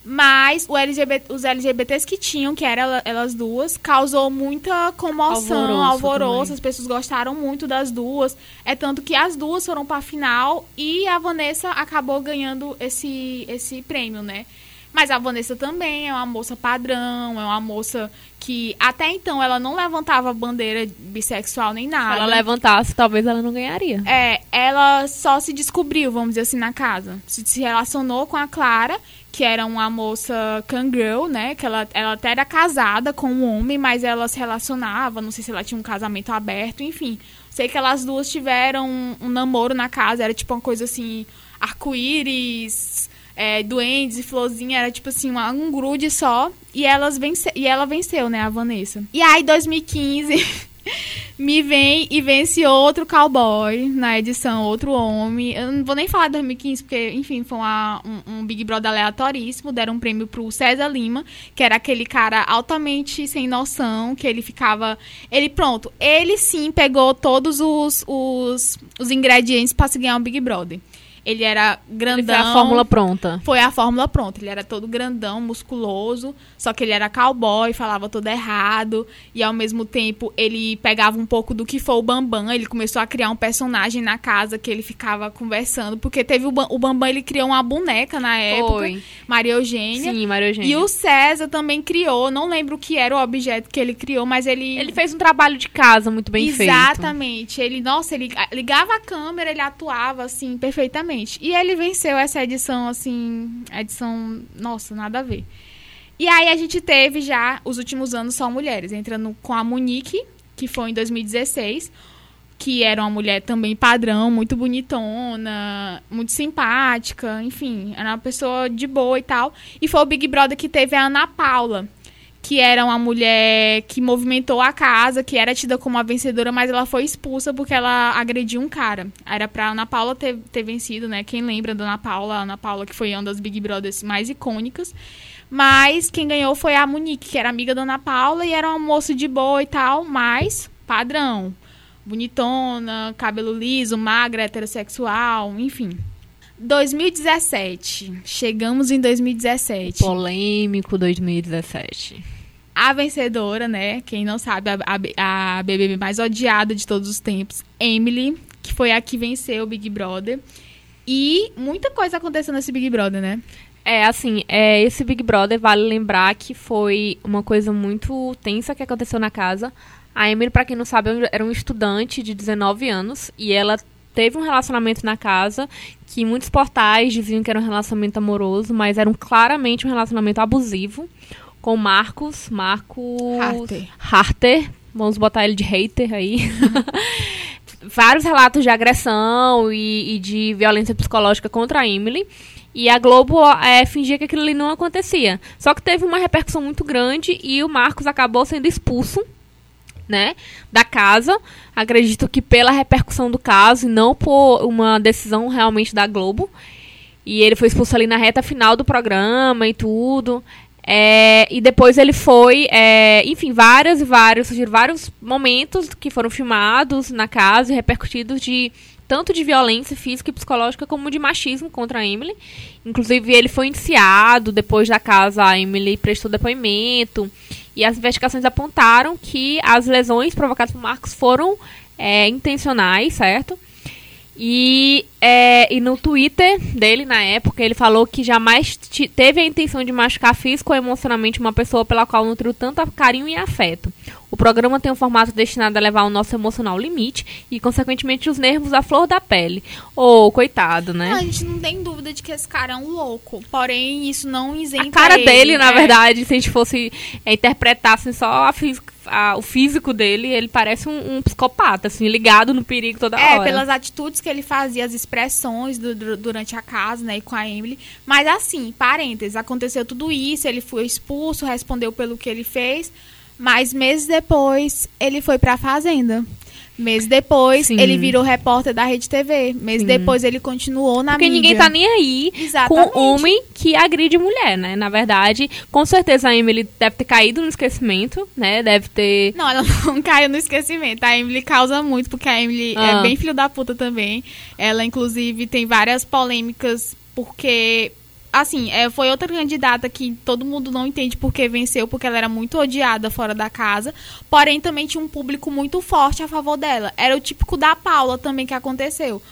mas LGBT, os LGBTs que tinham, que eram elas duas, causou muita comoção, alvoroço, alvoroço as pessoas gostaram muito das duas. É tanto que as duas foram para a final e a Vanessa acabou ganhando esse, esse prêmio, né? Mas a Vanessa também é uma moça padrão, é uma moça que até então ela não levantava bandeira bissexual nem nada. Se ela levantasse, talvez ela não ganharia. É, ela só se descobriu, vamos dizer assim, na casa. Se, se relacionou com a Clara, que era uma moça cangirl, né? Que ela, ela até era casada com um homem, mas ela se relacionava, não sei se ela tinha um casamento aberto, enfim. Sei que elas duas tiveram um, um namoro na casa, era tipo uma coisa assim, arco-íris é, duendes e florzinha, era tipo assim, uma, um grude só. E, elas vence, e ela venceu, né, a Vanessa. E aí, 2015, <laughs> <laughs> me vem e vence outro cowboy na edição, outro homem. Eu não vou nem falar de 2015, porque, enfim, foi uma, um, um, Big Brother aleatoríssimo. Deram um prêmio pro César Lima, que era aquele cara altamente sem noção, que ele ficava. Ele, pronto, ele sim pegou todos os, os, os ingredientes para se ganhar um Big Brother. Ele era grandão. Ele foi a fórmula pronta. Foi a fórmula pronta. Ele era todo grandão, musculoso, só que ele era cowboy, falava todo errado. E ao mesmo tempo ele pegava um pouco do que foi o Bambam. Ele começou a criar um personagem na casa que ele ficava conversando. Porque teve o, o Bambam, ele criou uma boneca na época. Foi. Maria Eugênia. Sim, Maria Eugênia. E o César também criou. Não lembro o que era o objeto que ele criou, mas ele. Ele fez um trabalho de casa muito bem Exatamente. feito. Exatamente. Ele, nossa, ele ligava a câmera, ele atuava assim perfeitamente. E ele venceu essa edição, assim, edição, nossa, nada a ver. E aí a gente teve já, os últimos anos só mulheres, entrando com a Monique, que foi em 2016, que era uma mulher também padrão, muito bonitona, muito simpática, enfim, era uma pessoa de boa e tal. E foi o Big Brother que teve a Ana Paula, que era uma mulher que movimentou a casa, que era tida como a vencedora, mas ela foi expulsa porque ela agrediu um cara. Era pra Ana Paula ter, ter vencido, né? Quem lembra da Ana Paula? A Ana Paula, que foi uma das Big Brothers mais icônicas. Mas quem ganhou foi a Monique, que era amiga da Ana Paula e era uma moça de boa e tal, mas padrão. Bonitona, cabelo liso, magra, heterossexual, enfim. 2017. Chegamos em 2017. Polêmico 2017 a vencedora, né? Quem não sabe, a, a, a BBB mais odiada de todos os tempos, Emily, que foi a que venceu o Big Brother. E muita coisa aconteceu nesse Big Brother, né? É, assim, é, esse Big Brother, vale lembrar que foi uma coisa muito tensa que aconteceu na casa. A Emily, para quem não sabe, era um estudante de 19 anos e ela teve um relacionamento na casa que muitos portais diziam que era um relacionamento amoroso, mas era um, claramente um relacionamento abusivo com Marcos, Marcos Harter. Harter. Vamos botar ele de hater aí. <laughs> Vários relatos de agressão e, e, de violência psicológica contra a Emily. E a Globo é, fingia que aquilo ali não acontecia. Só que teve uma repercussão muito grande e o Marcos acabou sendo expulso né, da casa. Acredito que pela repercussão do caso e não por uma decisão realmente da Globo. E ele foi expulso ali na reta final do programa e tudo. É, e depois ele foi, é, enfim, vários e vários, vários momentos que foram filmados na casa e repercutidos de tanto de violência física e psicológica como de machismo contra a Emily. Inclusive, ele foi indiciado depois da casa, a Emily prestou depoimento. E as investigações apontaram que as lesões provocadas por Marcos foram é, intencionais, certo? E, é, e no Twitter dele, na época, ele falou que jamais teve a intenção de machucar físico ou emocionalmente uma pessoa pela qual nutriu tanto carinho e afeto. O programa tem um formato destinado a levar o nosso emocional ao limite e, consequentemente, os nervos à flor da pele. Ô, oh, coitado, né? Não, a gente não tem dúvida de que esse cara é um louco. Porém, isso não isenta A cara ele, dele, na é. verdade, se a gente fosse é, interpretar assim, só a física a, o físico dele, ele parece um, um, psicopata, assim, ligado no perigo toda é, hora. É, pelas atitudes que ele fazia, as expressões do, do, durante a casa, né, e com a Emily. Mas assim, parênteses, aconteceu tudo isso, ele foi expulso, respondeu pelo que ele fez, mas meses depois ele foi pra fazenda. Meses depois, Sim. ele virou repórter da Rede TV. Meses Sim. depois, ele continuou na Porque mídia. ninguém tá nem aí Exatamente. com homem que agride mulher, né? Na verdade, com certeza a Emily deve ter caído no esquecimento, né? Deve ter. Não, ela <laughs> não caiu no esquecimento. A Emily causa muito, porque a Emily Ah. é bem filho da puta também. Ela, inclusive, tem várias polêmicas, porque. Assim, é, foi outra candidata que todo mundo não entende por que venceu, porque ela era muito odiada fora da casa. Porém, também tinha um público muito forte a favor dela. Era o típico da Paula também que aconteceu.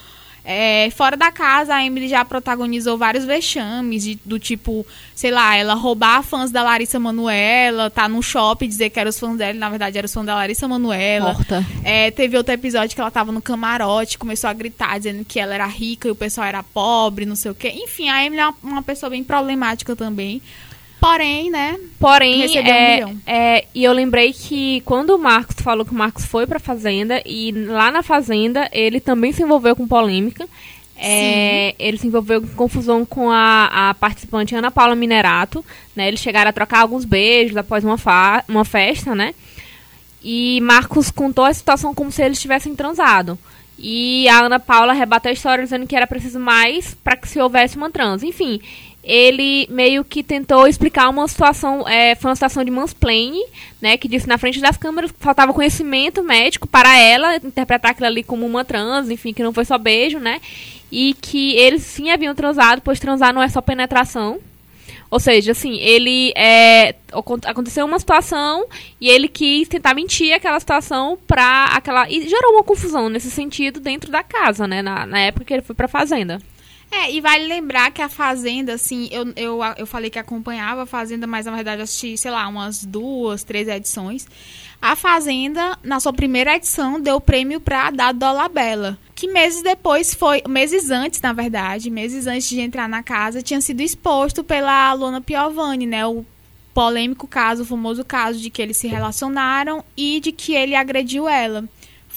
É, fora da casa, a Emily já protagonizou vários vexames, de- do tipo, sei lá, ela roubar fãs da Larissa Manoela, tá no shopping dizer que eram os fãs dela, e na verdade eram os fãs da Larissa Manoela. Morta. É, teve outro episódio que ela tava no camarote, começou a gritar, dizendo que ela era rica e o pessoal era pobre, não sei o quê. Enfim, a Emily é uma, uma pessoa bem problemática também. Porém, né? Porém, Recebeu um é, milhão. é, e eu lembrei que quando o Marcos falou que o Marcos foi pra Fazenda, e lá na Fazenda ele também se envolveu com polêmica. É, ele se envolveu com confusão com a, a participante Ana Paula Minerato. Né, eles chegaram a trocar alguns beijos após uma, uma festa, né? E Marcos contou a situação como se eles tivessem transado. E a Ana Paula rebateu a história dizendo que era preciso mais para que se houvesse uma trans. Enfim, ele meio que tentou explicar uma situação, é, foi uma situação de mansplaining, né, que disse na frente das câmeras faltava conhecimento médico para ela interpretar aquilo ali como uma trans, enfim, que não foi só beijo, né, e que eles sim haviam transado, pois transar não é só penetração, ou seja, assim, ele é, acon- aconteceu uma situação e ele quis tentar mentir aquela situação pra aquela. E gerou uma confusão nesse sentido dentro da casa, né? Na, na época que ele foi pra fazenda. É, e vale lembrar que a Fazenda, assim, eu, eu, eu falei que acompanhava a Fazenda, mas na verdade assisti, sei lá, umas duas, três edições. A Fazenda, na sua primeira edição, deu prêmio pra Dado Dolabella. Que meses depois foi, meses antes, na verdade, meses antes de entrar na casa, tinha sido exposto pela Luana Piovani, né? O polêmico caso, o famoso caso de que eles se relacionaram e de que ele agrediu ela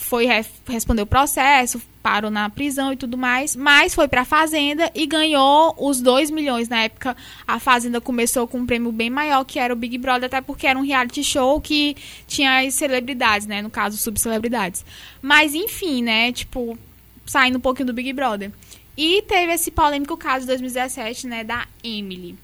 foi re- respondeu o processo, parou na prisão e tudo mais, mas foi pra Fazenda e ganhou os 2 milhões. Na época, a Fazenda começou com um prêmio bem maior, que era o Big Brother, até porque era um reality show que tinha as celebridades, né? No caso, subcelebridades. Mas, enfim, né? Tipo, saindo um pouquinho do Big Brother. E teve esse polêmico caso de 2017, né? Da Emily.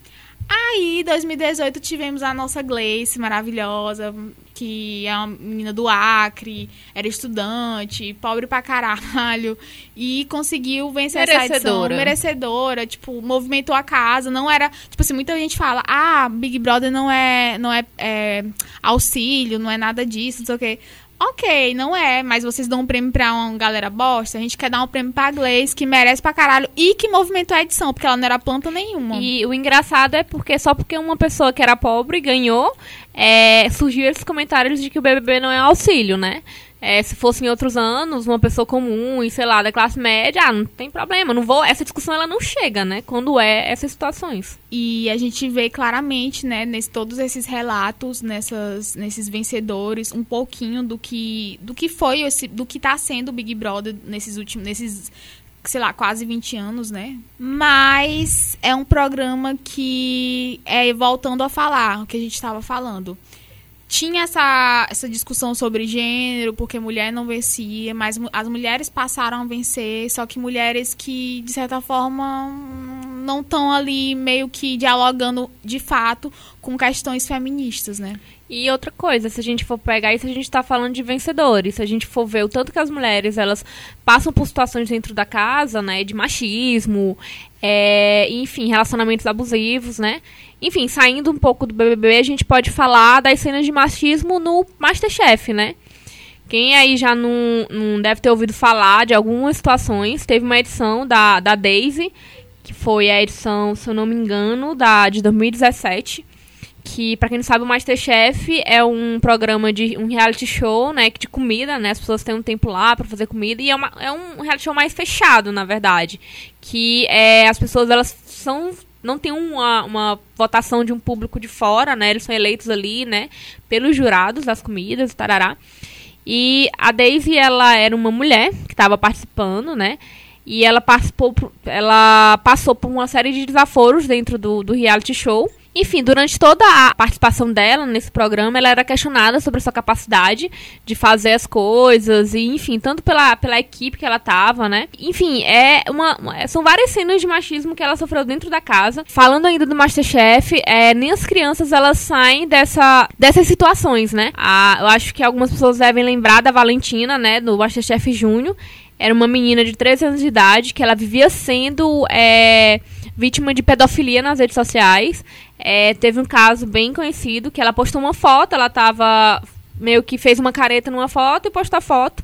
Aí, em 2018, tivemos a nossa Gleice maravilhosa, que é uma menina do Acre, era estudante, pobre pra caralho, e conseguiu vencer essa edição. Merecedora. Merecedora, tipo, movimentou a casa, não era... Tipo assim, muita gente fala, ah, Big Brother não é, não é, é auxílio, não é nada disso, não sei o quê. Ok, não é, mas vocês dão um prêmio pra uma galera bosta, a gente quer dar um prêmio pra Gleice, que merece pra caralho, e que movimentou a edição, porque ela não era planta nenhuma. E o engraçado é porque só porque uma pessoa que era pobre ganhou, é, surgiu esses comentários de que o BBB não é auxílio, né? É, se fosse em outros anos, uma pessoa comum e, sei lá, da classe média, ah, não tem problema, não vou. Essa discussão ela não chega, né? Quando é essas situações. E a gente vê claramente, né, nesse, todos esses relatos, nessas, nesses vencedores, um pouquinho do que, do que foi, esse, do que tá sendo o Big Brother nesses últimos, nesses, sei lá, quase 20 anos, né? Mas é um programa que, é voltando a falar, o que a gente estava falando. Tinha essa, essa discussão sobre gênero, porque mulher não vencia, mas as mulheres passaram a vencer, só que mulheres que, de certa forma, não estão ali meio que dialogando de fato com questões feministas, né? E outra coisa, se a gente for pegar isso, a gente tá falando de vencedores. Se a gente for ver o tanto que as mulheres, elas passam por situações dentro da casa, né, de machismo, é, enfim, relacionamentos abusivos, né? Enfim, saindo um pouco do BBB, a gente pode falar das cenas de machismo no Masterchef, né? Quem aí já não, não deve ter ouvido falar de algumas situações, teve uma edição da, da Daisy, que foi a edição, se eu não me engano, da, de 2017, que para quem não sabe o MasterChef é um programa de um reality show, né, de comida, né, as pessoas têm um tempo lá para fazer comida e é, uma, é um reality show mais fechado, na verdade, que é, as pessoas elas são não tem uma, uma votação de um público de fora, né, eles são eleitos ali, né, pelos jurados das comidas, tarará. E a Daisy, ela era uma mulher que estava participando, né? E ela participou, ela passou por uma série de desaforos dentro do, do reality show. Enfim, durante toda a participação dela nesse programa, ela era questionada sobre a sua capacidade de fazer as coisas, e enfim, tanto pela, pela equipe que ela tava, né? Enfim, é uma, uma são várias cenas de machismo que ela sofreu dentro da casa. Falando ainda do Masterchef, é, nem as crianças elas saem dessa, dessas situações, né? Ah, eu acho que algumas pessoas devem lembrar da Valentina, né, do Masterchef Júnior. Era uma menina de 13 anos de idade que ela vivia sendo é, vítima de pedofilia nas redes sociais. É, teve um caso bem conhecido que ela postou uma foto, ela tava meio que fez uma careta numa foto e postou a foto.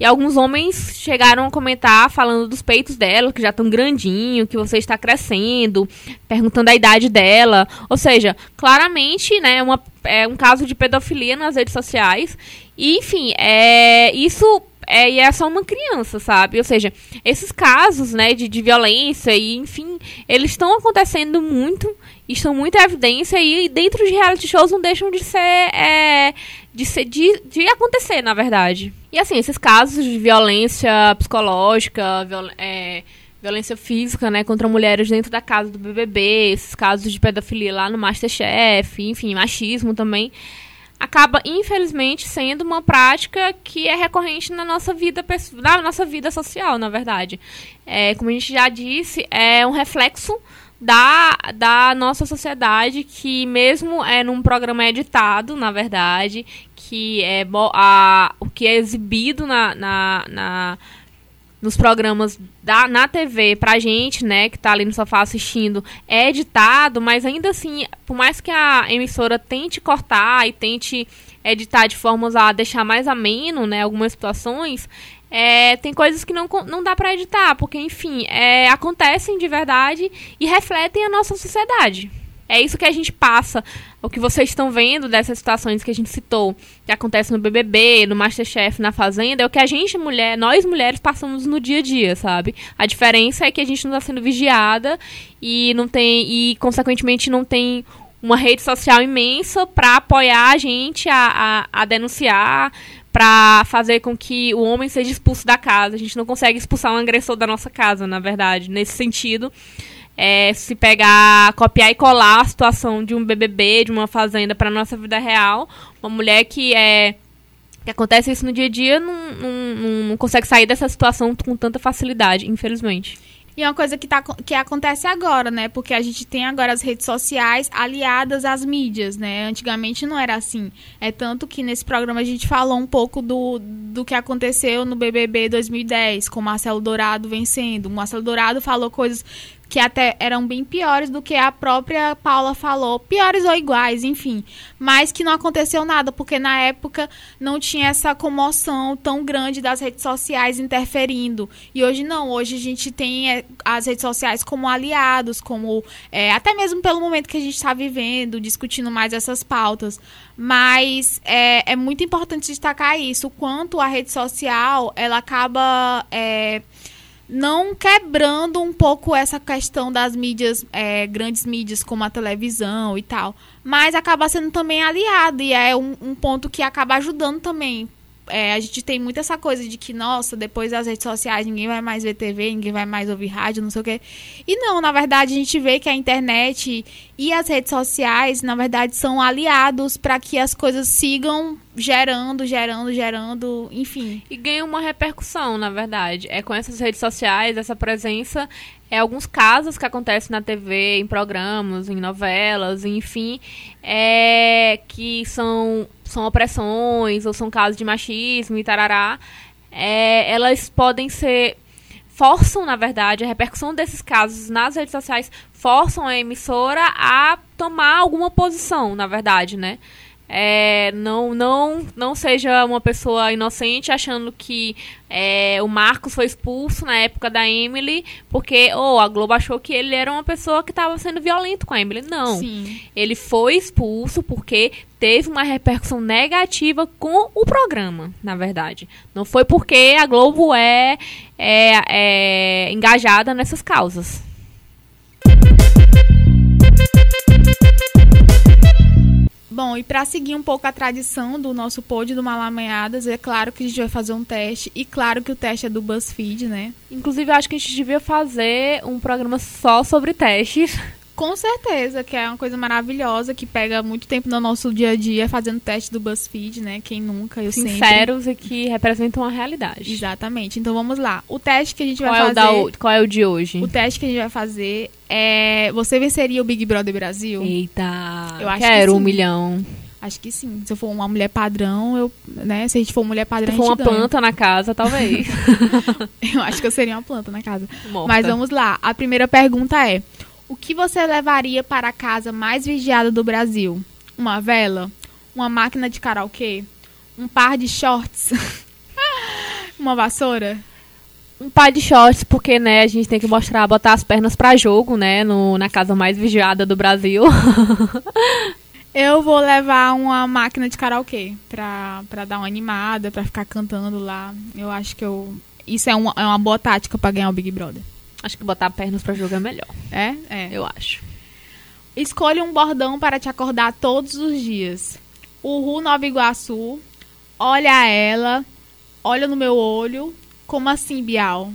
E alguns homens chegaram a comentar falando dos peitos dela, que já estão grandinho, que você está crescendo, perguntando a idade dela. Ou seja, claramente, né, uma, é um caso de pedofilia nas redes sociais. E, enfim, é, isso é, e é só uma criança, sabe? Ou seja, esses casos, né, de, de violência e, enfim, eles estão acontecendo muito, estão muito em evidência e dentro de reality shows não deixam de ser, é, de, ser de, de acontecer, na verdade. E, assim, esses casos de violência psicológica, viol, é, violência física, né, contra mulheres dentro da casa do BBB, esses casos de pedofilia lá no Masterchef, enfim, machismo também, acaba infelizmente sendo uma prática que é recorrente na nossa vida na nossa vida social na verdade é, como a gente já disse é um reflexo da, da nossa sociedade que mesmo é num programa editado na verdade que é a, o que é exibido na, na, na nos programas da, na TV pra gente, né, que tá ali no sofá assistindo, é editado, mas ainda assim, por mais que a emissora tente cortar e tente editar de formas a deixar mais ameno, né, algumas situações, é, tem coisas que não, não dá para editar, porque, enfim, é, acontecem de verdade e refletem a nossa sociedade. É isso que a gente passa, o que vocês estão vendo dessas situações que a gente citou, que acontece no BBB, no Masterchef, na Fazenda, é o que a gente, mulher, nós mulheres passamos no dia a dia, sabe? A diferença é que a gente não está sendo vigiada e não tem e consequentemente não tem uma rede social imensa para apoiar a gente a, a, a denunciar, para fazer com que o homem seja expulso da casa. A gente não consegue expulsar um agressor da nossa casa, na verdade, nesse sentido é, se pegar, copiar e colar a situação de um BBB, de uma fazenda para nossa vida real, uma mulher que é que acontece isso no dia a dia não, não, não consegue sair dessa situação com tanta facilidade, infelizmente. E é uma coisa que, tá, que acontece agora, né? Porque a gente tem agora as redes sociais aliadas às mídias, né? Antigamente não era assim. É tanto que nesse programa a gente falou um pouco do, do que aconteceu no BBB 2010, com Marcelo Dourado vencendo. O Marcelo Dourado falou coisas que até eram bem piores do que a própria Paula falou, piores ou iguais, enfim, mas que não aconteceu nada, porque na época não tinha essa comoção tão grande das redes sociais interferindo. E hoje não, hoje a gente tem é, as redes sociais como aliados, como é, até mesmo pelo momento que a gente está vivendo, discutindo mais essas pautas. Mas é, é muito importante destacar isso, o quanto a rede social ela acaba. É, não quebrando um pouco essa questão das mídias, é, grandes mídias como a televisão e tal, mas acaba sendo também aliado e é um, um ponto que acaba ajudando também é, a gente tem muito essa coisa de que, nossa, depois das redes sociais ninguém vai mais ver TV, ninguém vai mais ouvir rádio, não sei o quê. E não, na verdade, a gente vê que a internet e as redes sociais, na verdade, são aliados para que as coisas sigam gerando, gerando, gerando, enfim. E ganha uma repercussão, na verdade. É com essas redes sociais, essa presença, é alguns casos que acontecem na TV, em programas, em novelas, enfim, é, que são são opressões ou são casos de machismo e tarará, é, elas podem ser forçam, na verdade, a repercussão desses casos nas redes sociais forçam a emissora a tomar alguma posição, na verdade, né? É, não, não, não seja uma pessoa inocente achando que é, o Marcos foi expulso na época da Emily porque oh, a Globo achou que ele era uma pessoa que estava sendo violento com a Emily. Não. Sim. Ele foi expulso porque teve uma repercussão negativa com o programa, na verdade. Não foi porque a Globo é, é, é engajada nessas causas. Bom, e para seguir um pouco a tradição do nosso pod do Malamanhadas, é claro que a gente vai fazer um teste. E claro que o teste é do BuzzFeed, né? Inclusive, acho que a gente devia fazer um programa só sobre testes. <laughs> Com certeza, que é uma coisa maravilhosa, que pega muito tempo no nosso dia a dia fazendo teste do BuzzFeed, né? Quem nunca, eu sempre. Sinceros e que representam a realidade. Exatamente. Então vamos lá. O teste que a gente Qual vai é, fazer. da, qual é o de hoje? O teste que a gente vai fazer é. Você venceria o Big Brother Brasil? Eita, Eu acho quero que um milhão. Acho que sim. Se eu for uma mulher padrão, eu. Né? Se a gente for mulher padrão, Se for a uma ganha. planta na casa, talvez. <laughs> Eu acho que eu seria uma planta na casa. Morta. Mas vamos lá. A primeira pergunta é: O que você levaria para a casa mais vigiada do Brasil? Uma vela? Uma máquina de karaokê? Um par de shorts? <laughs> uma vassoura? Um par de shorts, porque, né, a gente tem que mostrar, botar as pernas pra jogo, né, no, na casa mais vigiada do Brasil. <laughs> Eu vou levar uma máquina de karaokê pra, pra dar uma animada, pra ficar cantando lá. Eu acho que eu. Isso é uma, é uma boa tática pra ganhar o Big Brother. Acho que botar pernas pra jogo é melhor, É? É. eu acho. Escolha um bordão para te acordar todos os dias. Uhu Nova Iguaçu. Olha ela. Olha no meu olho. Como assim, Bial?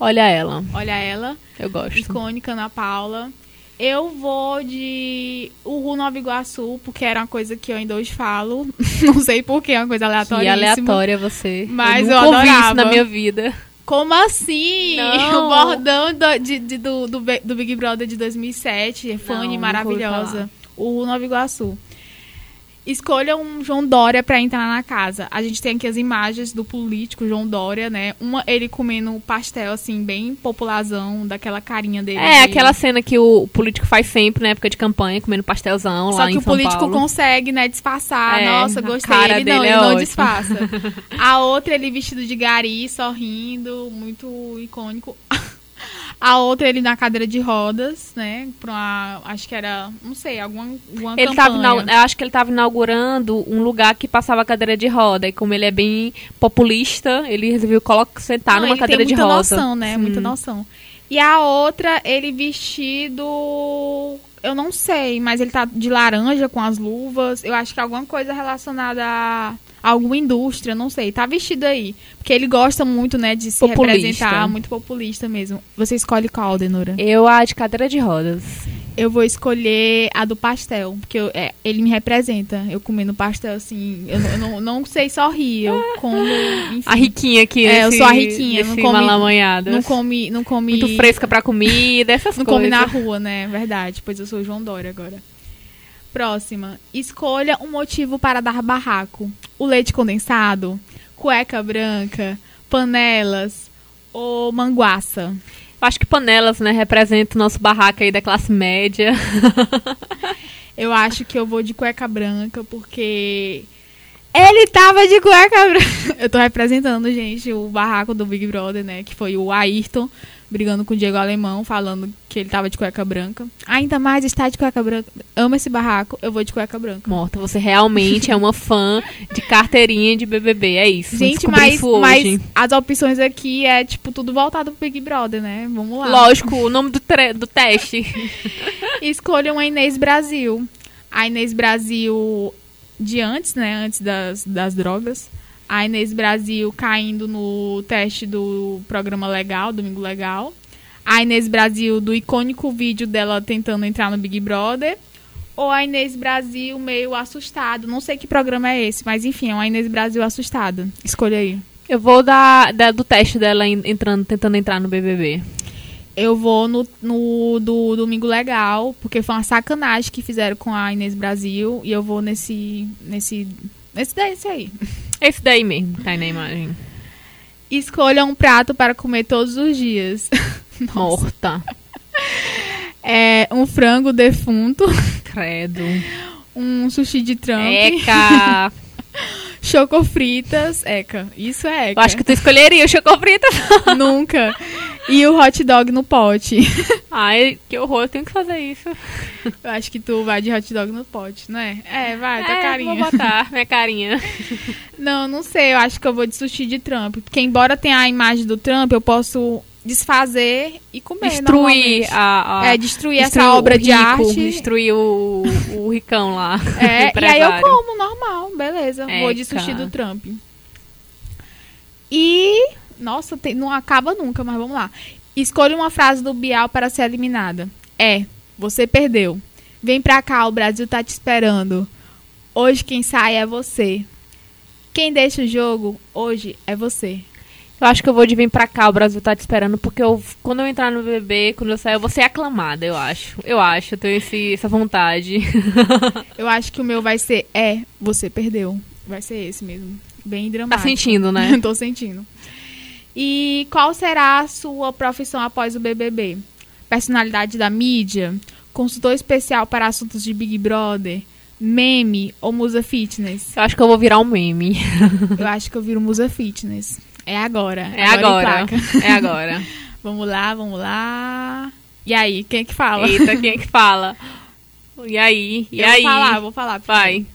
Olha ela, Olha ela. eu gosto. Icônica Ana Paula. Eu vou de Uhu Nova Iguaçu, porque era uma coisa que eu ainda hoje falo. <laughs> Não sei porquê, é uma coisa aleatória. aleatória você. Mas eu eu ouvi isso adorava. na minha vida. Como assim? <laughs> Não. O bordão do, de- de- do, do, Big Brother de 2007. Fanny nunca ouvi maravilhosa. O Nova Iguaçu. Escolha um João Dória pra entrar na casa. A gente tem aqui as imagens do político João Dória, né? Uma, ele comendo pastel, assim, bem popularzão, daquela carinha dele. É, de- aquela cena que o político faz sempre na época de campanha, comendo pastelzão lá Só em que o São político Paulo. consegue, né, disfarçar. É, Nossa, gostei. cara Ele não, dele ele é não disfarça. <laughs> A outra, ele vestido de gari, sorrindo, muito icônico. A outra, ele na cadeira de rodas, né? Pra uma, acho que era, não sei, alguma, alguma Ele campanha. tava eu acho que ele estava inaugurando um lugar que passava cadeira de roda. E como ele é bem populista, ele resolveu colocar, sentar Não, numa ele cadeira tem de muita rosa. noção, né? Sim. Muita noção. E a outra, ele vestido. Eu não sei, mas ele tá de laranja com as luvas. Eu acho que é alguma coisa relacionada a alguma indústria, não sei. Tá vestido aí. Porque ele gosta muito, né, de se Populista. representar, muito populista mesmo. Você escolhe qual, Denora? Eu a de cadeira de rodas. Eu vou escolher a do pastel, porque eu- é, ele me representa. Eu comendo pastel, assim, eu, não- eu não, não sei só rir, eu como, <laughs> enfim. A riquinha aqui. É, eu sou a riquinha, não come-. Não come, não come... Muito fresca pra comida, essas Não coisas. come na rua, né? Verdade, pois eu sou João Dória agora. Próxima. Escolha um motivo para dar barraco. O leite condensado, cueca branca, panelas ou manguaça. Eu acho que panelas, né, representa o nosso barraco aí da classe média. <laughs> Eu acho que eu vou de cueca branca porque ele tava de cueca branca. <laughs> Eu tô representando, gente, o barraco do Big Brother, né? Que foi o Ayrton brigando com o Diego Alemão, falando que ele tava de cueca branca. Ainda mais está de cueca branca. Amo esse barraco, eu vou de cueca branca. Morta, você realmente é uma fã de carteirinha de BBB, é isso. Gente, mas, mas as opções aqui é, tipo, tudo voltado pro Big Brother, né? Vamos lá. Lógico, o nome do, tre- do teste. <laughs> Escolha uma Inês Brasil. A Inês Brasil de antes, né? Antes das, das drogas. A Inês Brasil caindo no teste do programa Legal, Domingo Legal. A Inês Brasil do icônico vídeo dela tentando entrar no Big Brother. Ou a Inês Brasil meio assustado. Não sei que programa é esse, mas enfim, é uma Inês Brasil assustada. Escolha aí. Eu vou dar, dar do teste dela en- entrando, tentando entrar no BBB. Eu vou no, no do Domingo Legal, porque foi uma sacanagem que fizeram com a Inês Brasil. E eu vou nesse. nesse. nesse desse aí. <laughs> Esse daí mesmo, tá aí na imagem. Escolha um prato para comer todos os dias. <laughs> Morta. É um frango defunto, Credo. um sushi de Trump, Eca. <laughs> chocofritas. Eca, isso é Eca. Eu acho que tu escolheria o chocofrita. Nunca. E o hot dog no pote. <laughs> Ai, que horror, eu tenho que fazer isso. Eu acho que tu vai de hot dog no pote, não é? É, vai, tá é, carinha. Vou botar <laughs> minha carinha. Não, não sei. Eu acho que eu vou de sushi de Trump. Porque embora tenha a imagem do Trump, eu posso desfazer e comer. Destruir a, a- É, destruir, destruir essa obra o de rico, arte. Destruir o, o ricão lá. <laughs> É, e aí eu como, normal, beleza. Vou de sushi do Trump. E. Nossa, tem- não acaba nunca, mas vamos lá. Escolha uma frase do Bial para ser eliminada. É. Você perdeu. Vem pra cá, o Brasil tá te esperando. Hoje quem sai é você. Quem deixa o jogo hoje é você. Eu acho que eu vou de vir pra cá, o Brasil tá te esperando, porque eu, quando eu entrar no BBB, quando eu sair, eu vou ser aclamada, eu acho. Eu acho, eu tenho esse, essa vontade. <laughs> eu acho que o meu vai ser é, você perdeu. Vai ser esse mesmo. Bem dramático. Tá sentindo, né? <laughs> Tô sentindo. E qual será a sua profissão após o BBB? Personalidade da mídia? Consultor especial para assuntos de Big Brother? Meme ou musa fitness? Eu acho que eu vou virar um meme. <laughs> eu acho que eu viro musa fitness. É agora. É agora. agora. É agora. <laughs> vamos lá, vamos lá. E aí, quem é que fala? Eita, quem é que fala? E aí? E eu aí? Vou falar, vou falar. Vai.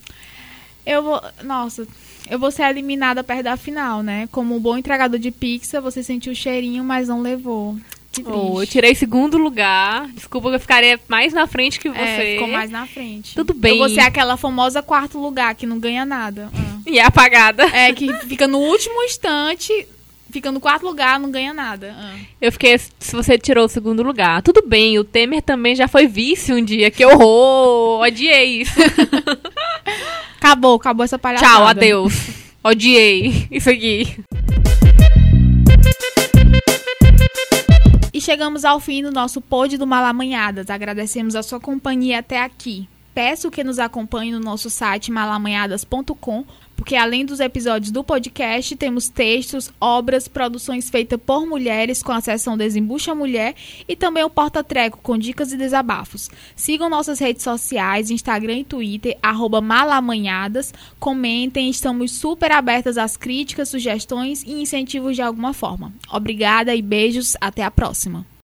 Eu vou. Nossa, eu vou ser eliminada perto da final, né? Como um bom entregador de pizza, você sentiu o cheirinho, mas não levou. Oh, eu tirei segundo lugar. Desculpa que eu ficaria mais na frente que é, você. É, ficou mais na frente. Tudo bem. Eu vou ser aquela famosa quarto lugar que não ganha nada. Ah. E é apagada. É, que fica no último instante, fica no quarto lugar, não ganha nada. Ah. Eu fiquei, se você tirou o segundo lugar, tudo bem. O Temer também já foi vice um dia. Que horror! Odiei isso. <laughs> acabou, acabou essa palhaçada. Tchau, adeus. <laughs> Odiei isso aqui. E chegamos ao fim do nosso pod do Malamanhadas. Agradecemos a sua companhia até aqui. Peço que nos acompanhe no nosso site malamanhadas.com, porque além dos episódios do podcast, temos textos, obras, produções feitas por mulheres com a seção Desembucha Mulher e também o Porta-Treco com dicas e desabafos. Sigam nossas redes sociais, Instagram e Twitter, malamanhadas, comentem, estamos super abertas às críticas, sugestões e incentivos de alguma forma. Obrigada e beijos, até a próxima!